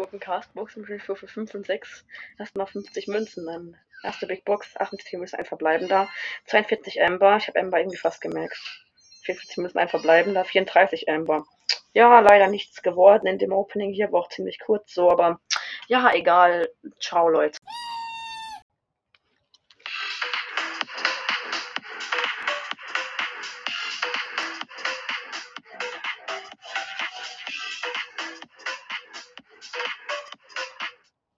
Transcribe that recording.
Gurken-Castboxen für 5 und 6 erstmal 50 Münzen. Dann erste Big Box, 58 Münzen, ein verbleibender. 42 Amber, ich habe Amber irgendwie fast gemerkt. 44 Münzen, ein verbleibender. 34 Amber. Ja, leider nichts geworden in dem Opening hier, war auch ziemlich kurz so, aber ja, egal. Ciao, Leute.